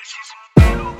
faces.